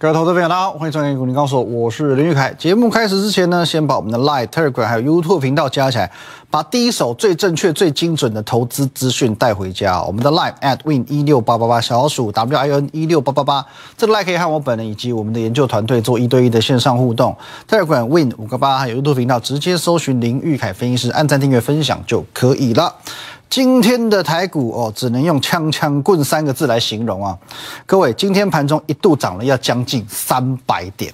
各位投资朋友，大家好，欢迎收看《股林高手》，我是林玉凯。节目开始之前呢，先把我们的 Line、Telegram 还有 YouTube 频道加起来，把第一手最正确、最精准的投资资讯带回家。我们的 Line at win 一六八八八小老鼠 W I N 一六八八八，这个 Line 可以和我本人以及我们的研究团队做一对一的线上互动。Telegram win 五个八还有 YouTube 频道，直接搜寻林玉凯分析师，按赞、订阅、分享就可以了。今天的台股哦，只能用“枪枪棍”三个字来形容啊！各位，今天盘中一度涨了要将近三百点，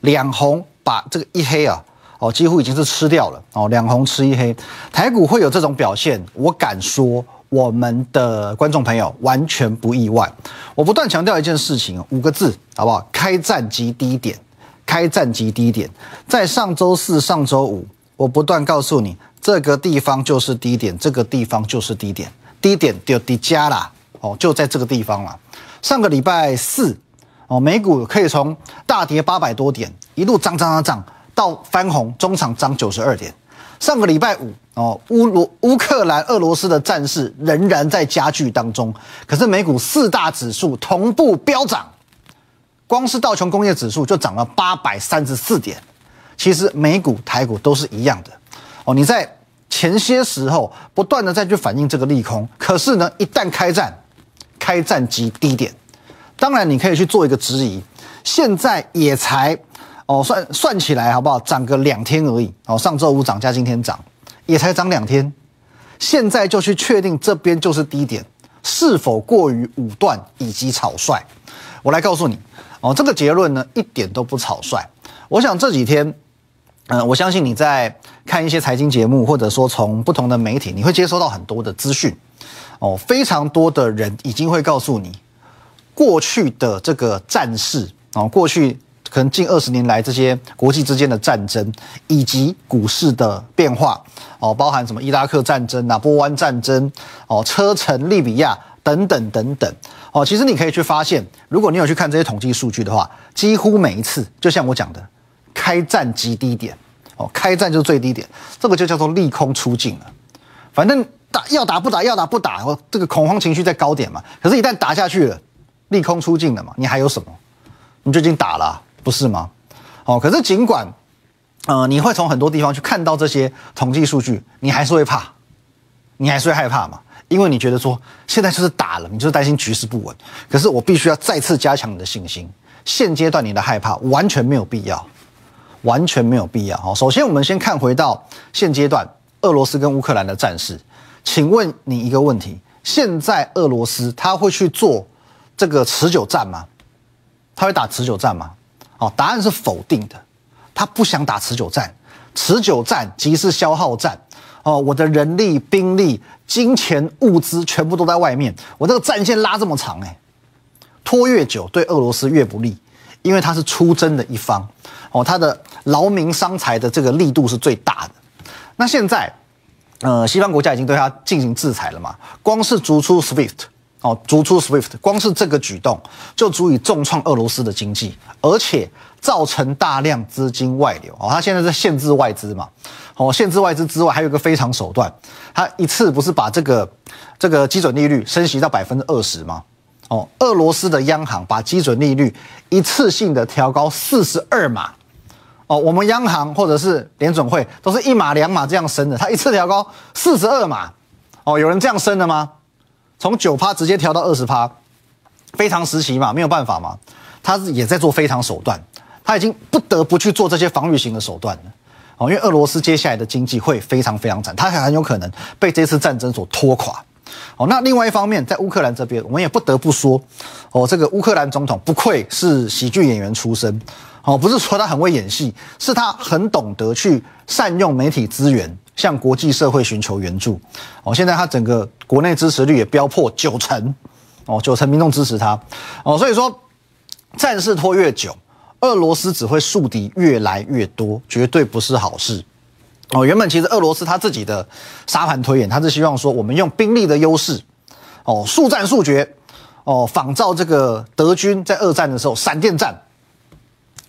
两红把这个一黑啊，哦，几乎已经是吃掉了哦，两红吃一黑，台股会有这种表现，我敢说，我们的观众朋友完全不意外。我不断强调一件事情，五个字，好不好？开战即低点，开战即低点，在上周四、上周五，我不断告诉你。这个地方就是低点，这个地方就是低点，低点就低加啦，哦，就在这个地方了。上个礼拜四，哦，美股可以从大跌八百多点，一路涨涨涨涨到翻红，中场涨九十二点。上个礼拜五，哦，乌罗乌克兰俄罗斯的战事仍然在加剧当中，可是美股四大指数同步飙涨，光是道琼工业指数就涨了八百三十四点。其实美股、台股都是一样的，哦，你在。前些时候不断的再去反映这个利空，可是呢，一旦开战，开战即低点。当然，你可以去做一个质疑，现在也才哦算算起来好不好？涨个两天而已哦，上周五涨加今天涨，也才涨两天。现在就去确定这边就是低点，是否过于武断以及草率？我来告诉你哦，这个结论呢一点都不草率。我想这几天。嗯，我相信你在看一些财经节目，或者说从不同的媒体，你会接收到很多的资讯。哦，非常多的人已经会告诉你，过去的这个战事哦，过去可能近二十年来这些国际之间的战争，以及股市的变化哦，包含什么伊拉克战争啊、波湾战争哦、车臣、利比亚等等等等哦，其实你可以去发现，如果你有去看这些统计数据的话，几乎每一次，就像我讲的。开战极低点，哦，开战就是最低点，这个就叫做利空出尽了。反正打要打不打，要打不打，哦，这个恐慌情绪在高点嘛。可是，一旦打下去了，利空出尽了嘛，你还有什么？你就已经打了，不是吗？哦，可是尽管，呃，你会从很多地方去看到这些统计数据，你还是会怕，你还是会害怕嘛，因为你觉得说现在就是打了，你就是担心局势不稳。可是我必须要再次加强你的信心，现阶段你的害怕完全没有必要。完全没有必要。哈，首先我们先看回到现阶段俄罗斯跟乌克兰的战事。请问你一个问题：现在俄罗斯他会去做这个持久战吗？他会打持久战吗？哦，答案是否定的。他不想打持久战，持久战即是消耗战。哦，我的人力、兵力、金钱、物资全部都在外面，我这个战线拉这么长，哎，拖越久对俄罗斯越不利，因为他是出征的一方。哦，他的劳民伤财的这个力度是最大的。那现在，呃，西方国家已经对他进行制裁了嘛？光是逐出 SWIFT，哦，逐出 SWIFT，光是这个举动就足以重创俄罗斯的经济，而且造成大量资金外流。哦，他现在在限制外资嘛？哦，限制外资之外，还有一个非常手段，他一次不是把这个这个基准利率升息到百分之二十吗？哦，俄罗斯的央行把基准利率一次性的调高四十二码。哦，我们央行或者是联准会都是一码两码这样升的，它一次调高四十二码，哦，有人这样升的吗？从九趴直接调到二十趴，非常时期嘛，没有办法嘛，他是也在做非常手段，他已经不得不去做这些防御型的手段了，哦，因为俄罗斯接下来的经济会非常非常惨，它还很有可能被这次战争所拖垮，哦，那另外一方面，在乌克兰这边，我们也不得不说，哦，这个乌克兰总统不愧是喜剧演员出身。哦，不是说他很会演戏，是他很懂得去善用媒体资源，向国际社会寻求援助。哦，现在他整个国内支持率也飙破九成，哦，九成民众支持他。哦，所以说战事拖越久，俄罗斯只会树敌越来越多，绝对不是好事。哦，原本其实俄罗斯他自己的沙盘推演，他是希望说我们用兵力的优势，哦，速战速决，哦，仿照这个德军在二战的时候闪电战。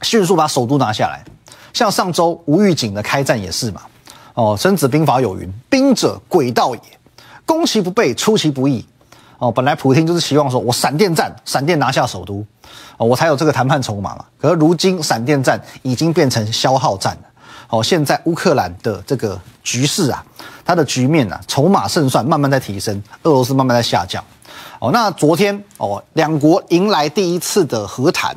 迅速把首都拿下来，像上周无预警的开战也是嘛。哦，《孙子兵法》有云：“兵者，诡道也。攻其不备，出其不意。”哦，本来普京就是希望说我闪电战，闪电拿下首都，哦，我才有这个谈判筹码嘛。可是如今闪电战已经变成消耗战了。哦，现在乌克兰的这个局势啊，它的局面啊，筹码胜算慢慢在提升，俄罗斯慢慢在下降。哦，那昨天哦，两国迎来第一次的和谈，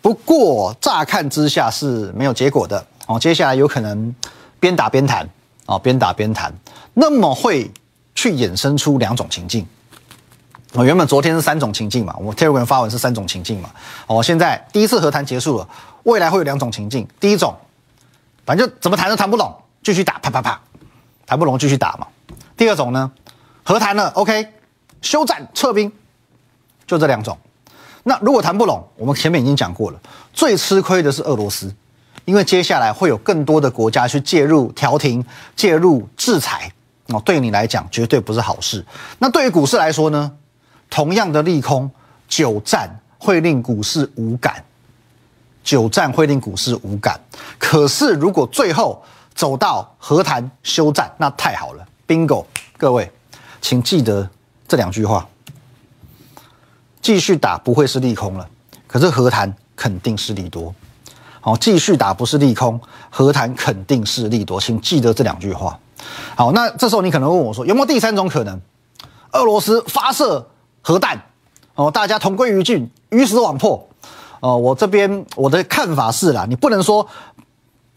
不过乍看之下是没有结果的。哦，接下来有可能边打边谈，哦，边打边谈，那么会去衍生出两种情境。哦，原本昨天是三种情境嘛，我 Telegram 发文是三种情境嘛。哦，现在第一次和谈结束了，未来会有两种情境。第一种。反正怎么谈都谈不拢，继续打，啪啪啪，谈不拢继续打嘛。第二种呢，和谈了，OK，休战撤兵，就这两种。那如果谈不拢，我们前面已经讲过了，最吃亏的是俄罗斯，因为接下来会有更多的国家去介入调停、介入制裁，哦，对你来讲绝对不是好事。那对于股市来说呢，同样的利空，久战会令股市无感。久战会令股市无感，可是如果最后走到和谈休战，那太好了，bingo！各位，请记得这两句话：继续打不会是利空了，可是和谈肯定是利多。好，继续打不是利空，和谈肯定是利多，请记得这两句话。好，那这时候你可能问我说，有没有第三种可能？俄罗斯发射核弹，哦，大家同归于尽，鱼死网破。哦，我这边我的看法是啦，你不能说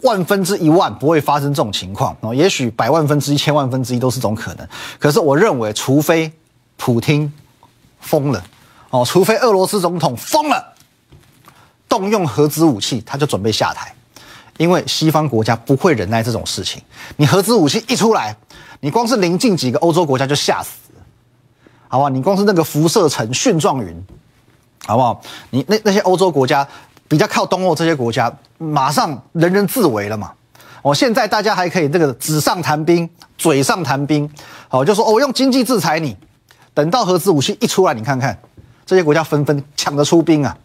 万分之一万不会发生这种情况哦，也许百万分之一、千万分之一都是种可能。可是我认为，除非普京疯了哦，除非俄罗斯总统疯了，动用核子武器，他就准备下台，因为西方国家不会忍耐这种事情。你核子武器一出来，你光是临近几个欧洲国家就吓死了，好吧？你光是那个辐射层、蕈状云。好不好？你那那些欧洲国家比较靠东欧这些国家，马上人人自危了嘛。哦，现在大家还可以这个纸上谈兵，嘴上谈兵，好就说哦，用经济制裁你。等到核子武器一出来，你看看这些国家纷纷抢着出兵啊，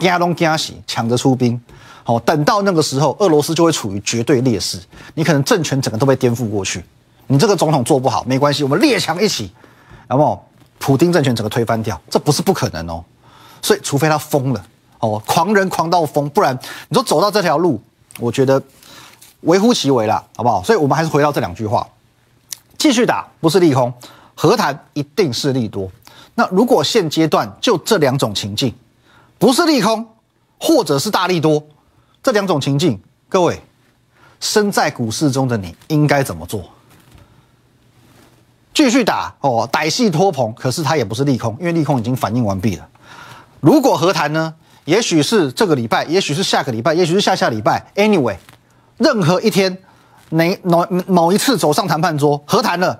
加东加西抢着出兵。好，等到那个时候，俄罗斯就会处于绝对劣势，你可能政权整个都被颠覆过去。你这个总统做不好没关系，我们列强一起，好不好？普京政权整个推翻掉，这不是不可能哦。所以，除非他疯了哦，狂人狂到疯，不然你说走到这条路，我觉得微乎其微了，好不好？所以我们还是回到这两句话：继续打不是利空，和谈一定是利多。那如果现阶段就这两种情境，不是利空，或者是大利多，这两种情境，各位身在股市中的你应该怎么做？继续打哦，歹戏拖棚，可是它也不是利空，因为利空已经反应完毕了。如果和谈呢？也许是这个礼拜，也许是下个礼拜，也许是下下礼拜。Anyway，任何一天，哪某某一次走上谈判桌和谈了，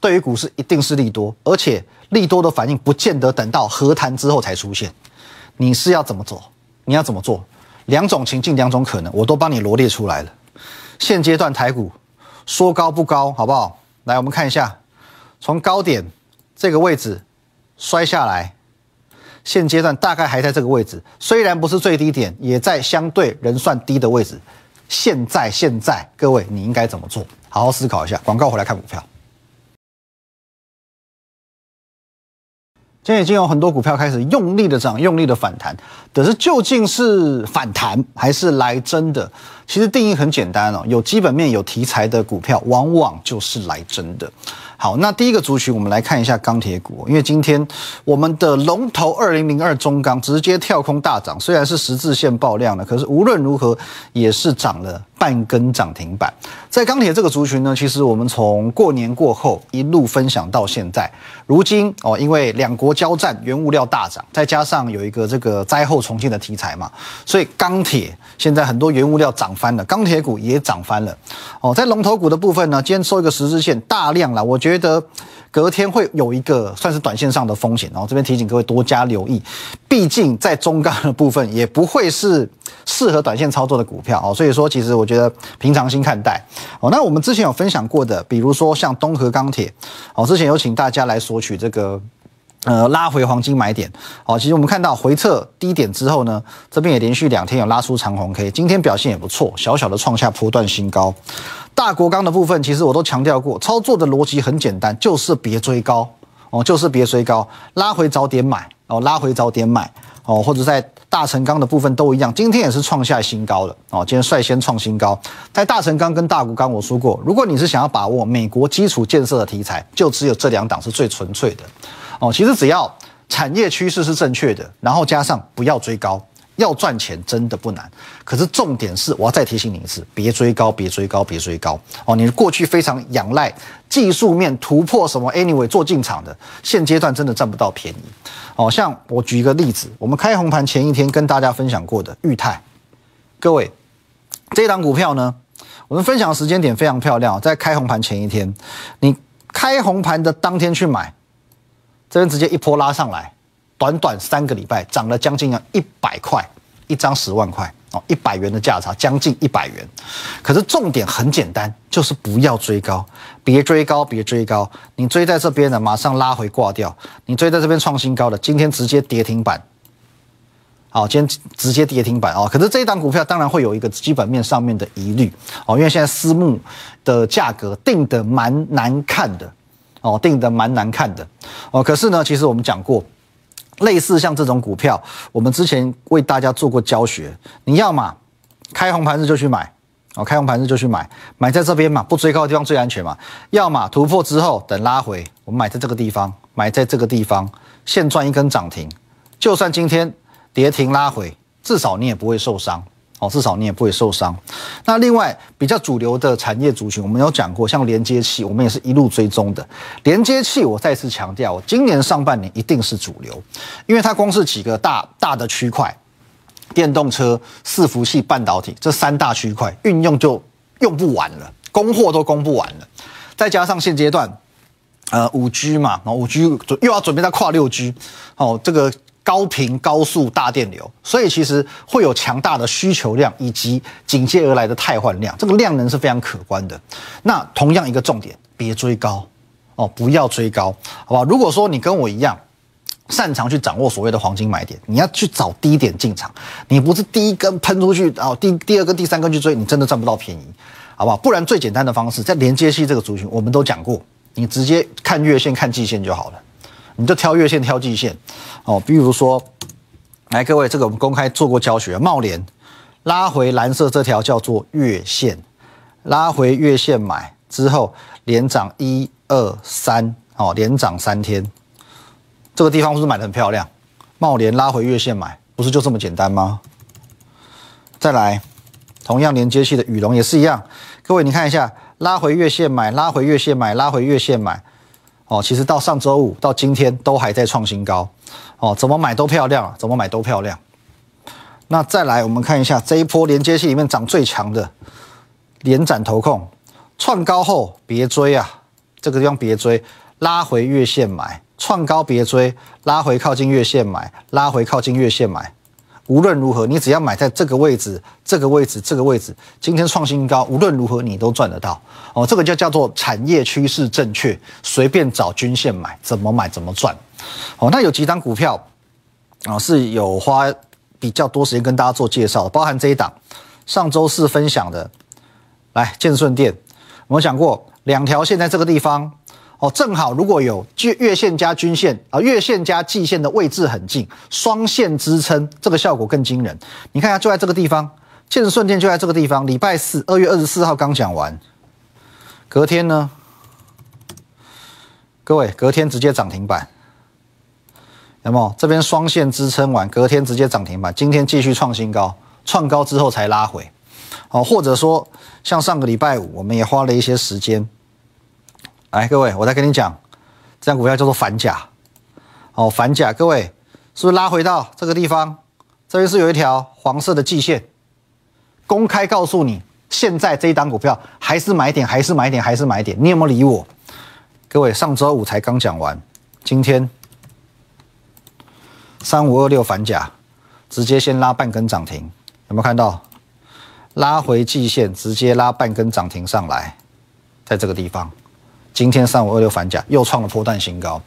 对于股市一定是利多，而且利多的反应不见得等到和谈之后才出现。你是要怎么做？你要怎么做？两种情境，两种可能，我都帮你罗列出来了。现阶段台股说高不高，好不好？来，我们看一下，从高点这个位置摔下来。现阶段大概还在这个位置，虽然不是最低点，也在相对人算低的位置。现在，现在各位你应该怎么做？好好思考一下。广告回来看股票。现在已经有很多股票开始用力的涨，用力的反弹，可是究竟是反弹还是来真的？其实定义很简单哦，有基本面、有题材的股票，往往就是来真的。好，那第一个族群，我们来看一下钢铁股，因为今天我们的龙头二零零二中钢直接跳空大涨，虽然是十字线爆量了，可是无论如何也是涨了半根涨停板。在钢铁这个族群呢，其实我们从过年过后一路分享到现在，如今哦，因为两国交战，原物料大涨，再加上有一个这个灾后重建的题材嘛，所以钢铁现在很多原物料涨翻了，钢铁股也涨翻了。哦，在龙头股的部分呢，今天收一个十字线大量了，我觉。得隔天会有一个算是短线上的风险，然后这边提醒各位多加留意，毕竟在中钢的部分也不会是适合短线操作的股票哦，所以说其实我觉得平常心看待哦。那我们之前有分享过的，比如说像东河钢铁哦，之前有请大家来索取这个。呃，拉回黄金买点，好，其实我们看到回撤低点之后呢，这边也连续两天有拉出长红 K，今天表现也不错，小小的创下波段新高。大国钢的部分，其实我都强调过，操作的逻辑很简单，就是别追高哦，就是别追高，拉回早点买哦，拉回早点买哦，或者在大成钢的部分都一样，今天也是创下新高了哦，今天率先创新高。在大成钢跟大股钢，我说过，如果你是想要把握美国基础建设的题材，就只有这两档是最纯粹的哦。其实只要产业趋势是正确的，然后加上不要追高。要赚钱真的不难，可是重点是，我要再提醒你一次，别追高，别追高，别追高哦！你过去非常仰赖技术面突破什么？Anyway，做进场的，现阶段真的占不到便宜哦。像我举一个例子，我们开红盘前一天跟大家分享过的裕泰，各位，这档股票呢，我们分享的时间点非常漂亮，在开红盘前一天，你开红盘的当天去买，这边直接一波拉上来。短短三个礼拜涨了将近要一百块，一张十万块哦，一百元的价差，将近一百元。可是重点很简单，就是不要追高，别追高，别追高。你追在这边的，马上拉回挂掉；你追在这边创新高的，今天直接跌停板。好，今天直接跌停板哦。可是这一档股票当然会有一个基本面上面的疑虑哦，因为现在私募的价格定的蛮难看的哦，定的蛮难看的哦。可是呢，其实我们讲过。类似像这种股票，我们之前为大家做过教学。你要嘛，开红盘日就去买，哦，开红盘日就去买，买在这边嘛，不追高的地方最安全嘛。要么突破之后等拉回，我们买在这个地方，买在这个地方，现赚一根涨停。就算今天跌停拉回，至少你也不会受伤。哦，至少你也不会受伤。那另外比较主流的产业族群，我们有讲过，像连接器，我们也是一路追踪的。连接器，我再次强调，今年上半年一定是主流，因为它光是几个大大的区块，电动车、伺服器、半导体这三大区块运用就用不完了，供货都供不完了。再加上现阶段，呃，五 G 嘛，然后五 G 又要准备再跨六 G，哦，这个。高频高速大电流，所以其实会有强大的需求量以及紧接而来的汰换量，这个量能是非常可观的。那同样一个重点，别追高哦，不要追高，好吧？如果说你跟我一样擅长去掌握所谓的黄金买点，你要去找低点进场，你不是第一根喷出去哦，第第二根、第三根去追，你真的赚不到便宜，好不好？不然最简单的方式，在连接器这个族群，我们都讲过，你直接看月线、看季线就好了。你就挑月线、挑季线，哦，比如说，来各位，这个我们公开做过教学，茂联拉回蓝色这条叫做月线，拉回月线买之后连涨一二三，哦，连涨三天，这个地方是不是买的很漂亮？茂联拉回月线买，不是就这么简单吗？再来，同样连接器的羽龙也是一样，各位你看一下，拉回月线买，拉回月线买，拉回月线买。哦，其实到上周五到今天都还在创新高，哦，怎么买都漂亮，怎么买都漂亮。那再来，我们看一下这一波连接器里面涨最强的连展投控，创高后别追啊，这个地方别追，拉回月线买，创高别追，拉回靠近月线买，拉回靠近月线买。无论如何，你只要买在这个位置、这个位置、这个位置，今天创新高，无论如何你都赚得到哦。这个就叫做产业趋势正确，随便找均线买，怎么买怎么赚哦。那有几档股票啊是有花比较多时间跟大家做介绍，包含这一档上周四分享的，来建顺店，我们讲过两条线在这个地方。哦，正好如果有月月线加均线啊，月线加季线的位置很近，双线支撑，这个效果更惊人。你看一下，就在这个地方，建顺电就在这个地方。礼拜四，二月二十四号刚讲完，隔天呢，各位隔天直接涨停板，有没有？这边双线支撑完，隔天直接涨停板，今天继续创新高，创高之后才拉回。哦，或者说像上个礼拜五，我们也花了一些时间。来，各位，我再跟你讲，这张股票叫做反甲，哦，反甲，各位是不是拉回到这个地方？这边是有一条黄色的季线，公开告诉你，现在这一档股票还是买点，还是买点，还是买点，你有没有理我？各位，上周五才刚讲完，今天三五二六反甲，直接先拉半根涨停，有没有看到？拉回季线，直接拉半根涨停上来，在这个地方。今天三五二六反甲又创了破段新高，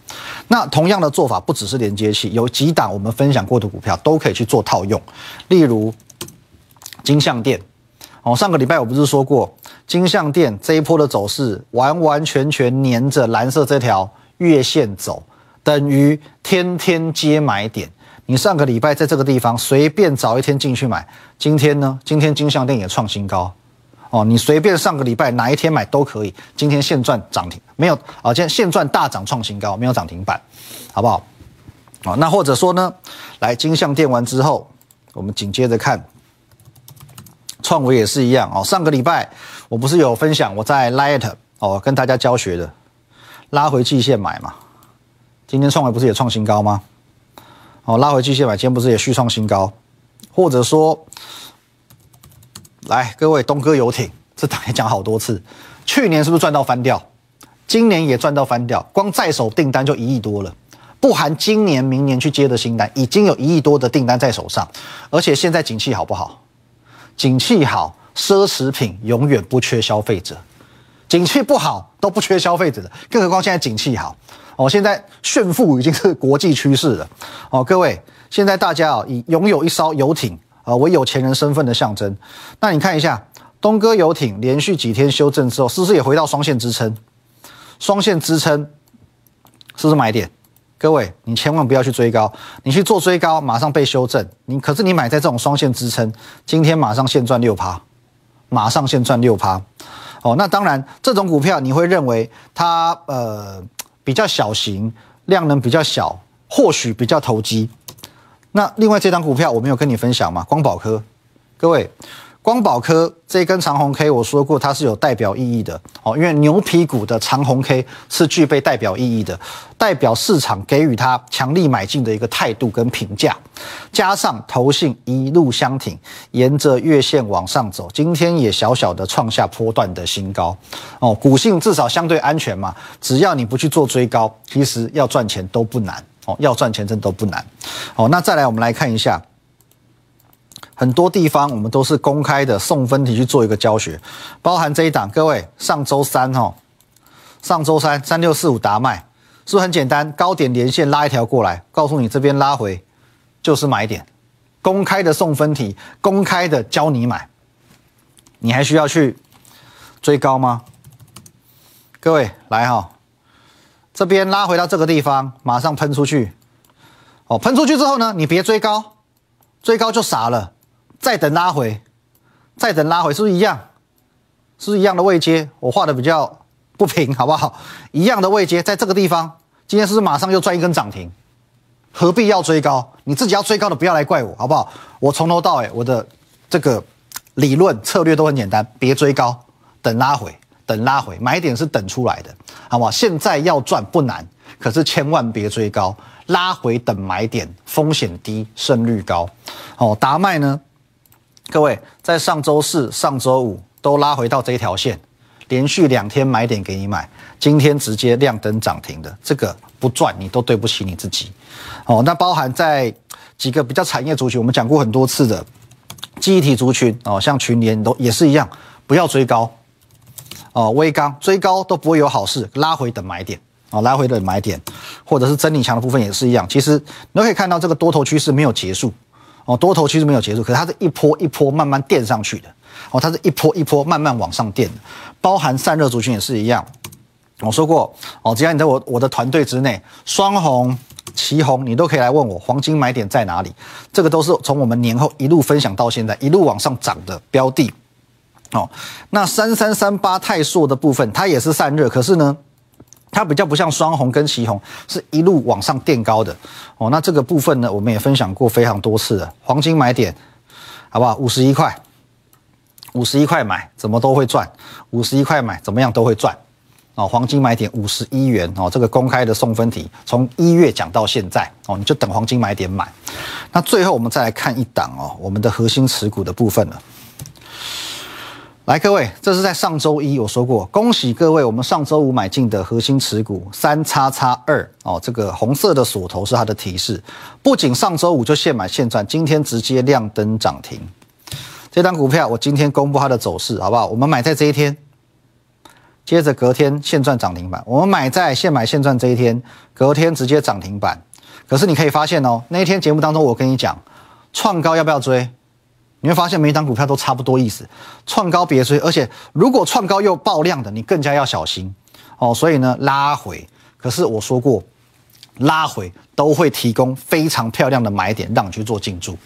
那同样的做法不只是连接器，有几档我们分享过的股票都可以去做套用，例如金相店，哦，上个礼拜我不是说过金相店这一波的走势完完全全黏着蓝色这条月线走，等于天天接买点。你上个礼拜在这个地方随便找一天进去买，今天呢？今天金项店也创新高。哦，你随便上个礼拜哪一天买都可以。今天现赚涨停没有？啊，今天现赚大涨创新高，没有涨停板，好不好？哦，那或者说呢，来金项店完之后，我们紧接着看创维也是一样哦。上个礼拜我不是有分享我在 Light 哦跟大家教学的拉回季线买嘛？今天创维不是也创新高吗？哦，拉回季线买，今天不是也续创新高？或者说？来，各位东哥游艇，这大概讲好多次。去年是不是赚到翻掉？今年也赚到翻掉，光在手订单就一亿多了，不含今年、明年去接的新单，已经有一亿多的订单在手上。而且现在景气好不好？景气好，奢侈品永远不缺消费者；景气不好都不缺消费者的，更何况现在景气好哦。现在炫富已经是国际趋势了哦。各位，现在大家啊，以拥有一艘游艇。啊，为有钱人身份的象征。那你看一下东哥游艇连续几天修正之后，是不是也回到双线支撑？双线支撑是不是买点？各位，你千万不要去追高，你去做追高，马上被修正。你可是你买在这种双线支撑，今天马上现赚六趴，马上现赚六趴。哦，那当然这种股票你会认为它呃比较小型，量能比较小，或许比较投机。那另外这张股票我没有跟你分享嘛？光宝科，各位，光宝科这根长红 K，我说过它是有代表意义的哦，因为牛皮股的长红 K 是具备代表意义的，代表市场给予它强力买进的一个态度跟评价，加上投信一路相挺，沿着月线往上走，今天也小小的创下波段的新高哦，股性至少相对安全嘛，只要你不去做追高，其实要赚钱都不难。哦，要赚钱真都不难。哦，那再来我们来看一下，很多地方我们都是公开的送分题去做一个教学，包含这一档，各位上周三哈，上周三三六四五达麦是不是很简单？高点连线拉一条过来，告诉你这边拉回就是买点，公开的送分题，公开的教你买，你还需要去追高吗？各位来哈。这边拉回到这个地方，马上喷出去，哦，喷出去之后呢，你别追高，追高就傻了，再等拉回，再等拉回，是不是一样？是不是一样的位阶？我画的比较不平，好不好？一样的位阶，在这个地方，今天是不是马上又赚一根涨停？何必要追高？你自己要追高的，不要来怪我，好不好？我从头到尾，我的这个理论策略都很简单，别追高，等拉回。等拉回，买点是等出来的，好不好？现在要赚不难，可是千万别追高，拉回等买点，风险低，胜率高。哦，达麦呢？各位在上周四、上周五都拉回到这条线，连续两天买点给你买，今天直接亮灯涨停的，这个不赚你都对不起你自己。哦，那包含在几个比较产业族群，我们讲过很多次的记忆体族群哦，像群联都也是一样，不要追高。哦，微钢追高都不会有好事，拉回等买点哦，拉回等买点，或者是真理强的部分也是一样。其实你都可以看到这个多头趋势没有结束哦，多头趋势没有结束，可是它是一波一波慢慢垫上去的哦，它是一波一波慢慢往上垫的，包含散热族群也是一样。我说过哦，只要你在我我的团队之内，双红、旗红，你都可以来问我黄金买点在哪里。这个都是从我们年后一路分享到现在一路往上涨的标的。哦，那三三三八泰硕的部分，它也是散热，可是呢，它比较不像双红跟旗红，是一路往上垫高的。哦，那这个部分呢，我们也分享过非常多次了。黄金买点，好不好？五十一块，五十一块买，怎么都会赚。五十一块买，怎么样都会赚。哦，黄金买点五十一元哦，这个公开的送分题，从一月讲到现在哦，你就等黄金买点买。那最后我们再来看一档哦，我们的核心持股的部分了。来，各位，这是在上周一我说过，恭喜各位，我们上周五买进的核心持股三叉叉二哦，这个红色的锁头是它的提示，不仅上周五就现买现赚，今天直接亮灯涨停。这张股票我今天公布它的走势，好不好？我们买在这一天，接着隔天现赚涨停板。我们买在现买现赚这一天，隔天直接涨停板。可是你可以发现哦，那一天节目当中我跟你讲，创高要不要追？你会发现每一张股票都差不多意思，创高别追，而且如果创高又爆量的，你更加要小心哦。所以呢，拉回。可是我说过，拉回都会提供非常漂亮的买点，让你去做进驻。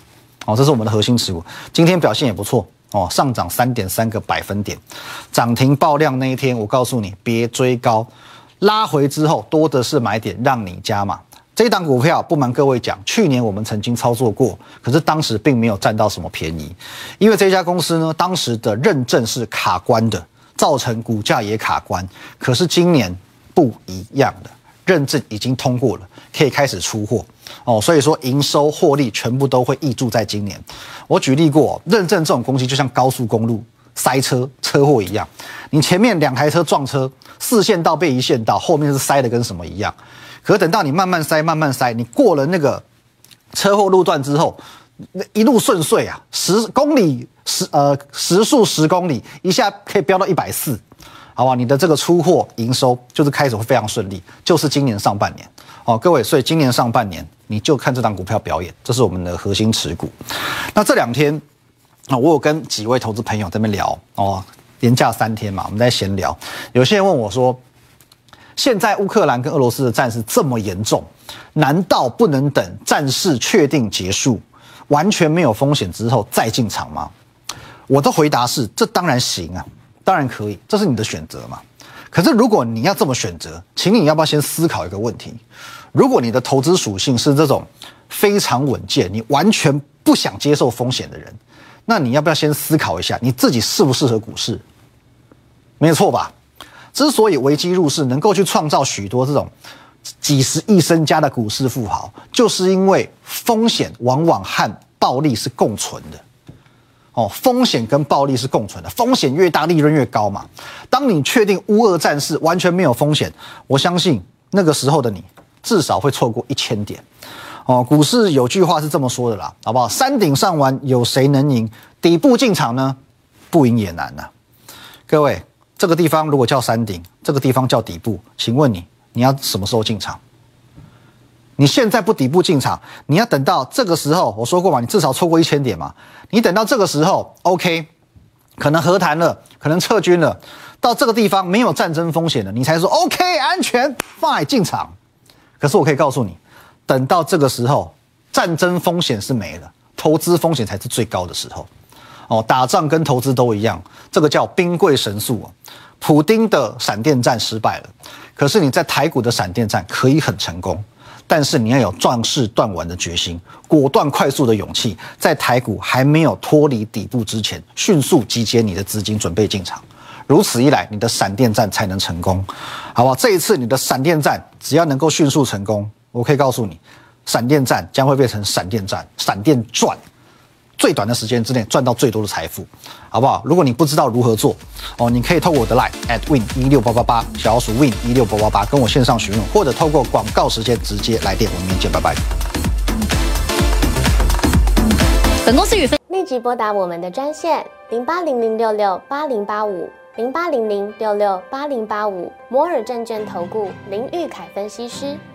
哦，这是我们的核心持股，今天表现也不错哦，上涨三点三个百分点，涨停爆量那一天，我告诉你别追高，拉回之后多的是买点，让你加码。这一档股票不瞒各位讲，去年我们曾经操作过，可是当时并没有占到什么便宜，因为这家公司呢，当时的认证是卡关的，造成股价也卡关。可是今年不一样的，认证已经通过了，可以开始出货哦，所以说营收获利全部都会溢注在今年。我举例过，认证这种东西就像高速公路塞车车祸一样，你前面两台车撞车，四线道被一线道，后面是塞的跟什么一样。可等到你慢慢塞，慢慢塞，你过了那个车祸路段之后，那一路顺遂啊，十公里十呃时速十公里，一下可以飙到一百四，好吧？你的这个出货营收就是开始会非常顺利，就是今年上半年哦，各位，所以今年上半年你就看这档股票表演，这是我们的核心持股。那这两天啊，我有跟几位投资朋友在那边聊哦，连假三天嘛，我们在闲聊，有些人问我说。现在乌克兰跟俄罗斯的战事这么严重，难道不能等战事确定结束，完全没有风险之后再进场吗？我的回答是：这当然行啊，当然可以，这是你的选择嘛。可是如果你要这么选择，请你要不要先思考一个问题？如果你的投资属性是这种非常稳健，你完全不想接受风险的人，那你要不要先思考一下你自己适不适合股市？没错吧？之所以危机入市能够去创造许多这种几十亿身家的股市富豪，就是因为风险往往和暴利是共存的。哦，风险跟暴利是共存的，风险越大，利润越高嘛。当你确定乌俄战事完全没有风险，我相信那个时候的你至少会错过一千点。哦，股市有句话是这么说的啦，好不好？山顶上玩，有谁能赢？底部进场呢？不赢也难呐，各位。这个地方如果叫山顶，这个地方叫底部，请问你你要什么时候进场？你现在不底部进场，你要等到这个时候，我说过嘛，你至少错过一千点嘛。你等到这个时候，OK，可能和谈了，可能撤军了，到这个地方没有战争风险了，你才说 OK 安全 Fine 进场。可是我可以告诉你，等到这个时候，战争风险是没了，投资风险才是最高的时候。哦，打仗跟投资都一样，这个叫兵贵神速啊。普丁的闪电战失败了，可是你在台股的闪电战可以很成功，但是你要有壮士断腕的决心，果断快速的勇气，在台股还没有脱离底部之前，迅速集结你的资金准备进场，如此一来，你的闪电战才能成功，好不好？这一次你的闪电战只要能够迅速成功，我可以告诉你，闪电战将会变成闪电战，闪电赚。最短的时间之内赚到最多的财富，好不好？如果你不知道如何做哦，你可以透过我的 line at win 一六八八八小老鼠 win 一六八八八跟我线上询问，或者透过广告时间直接来电。我们明天见，拜拜。本公司与分立即拨打我们的专线零八零零六六八零八五零八零零六六八零八五摩尔证券投顾林玉凯分析师。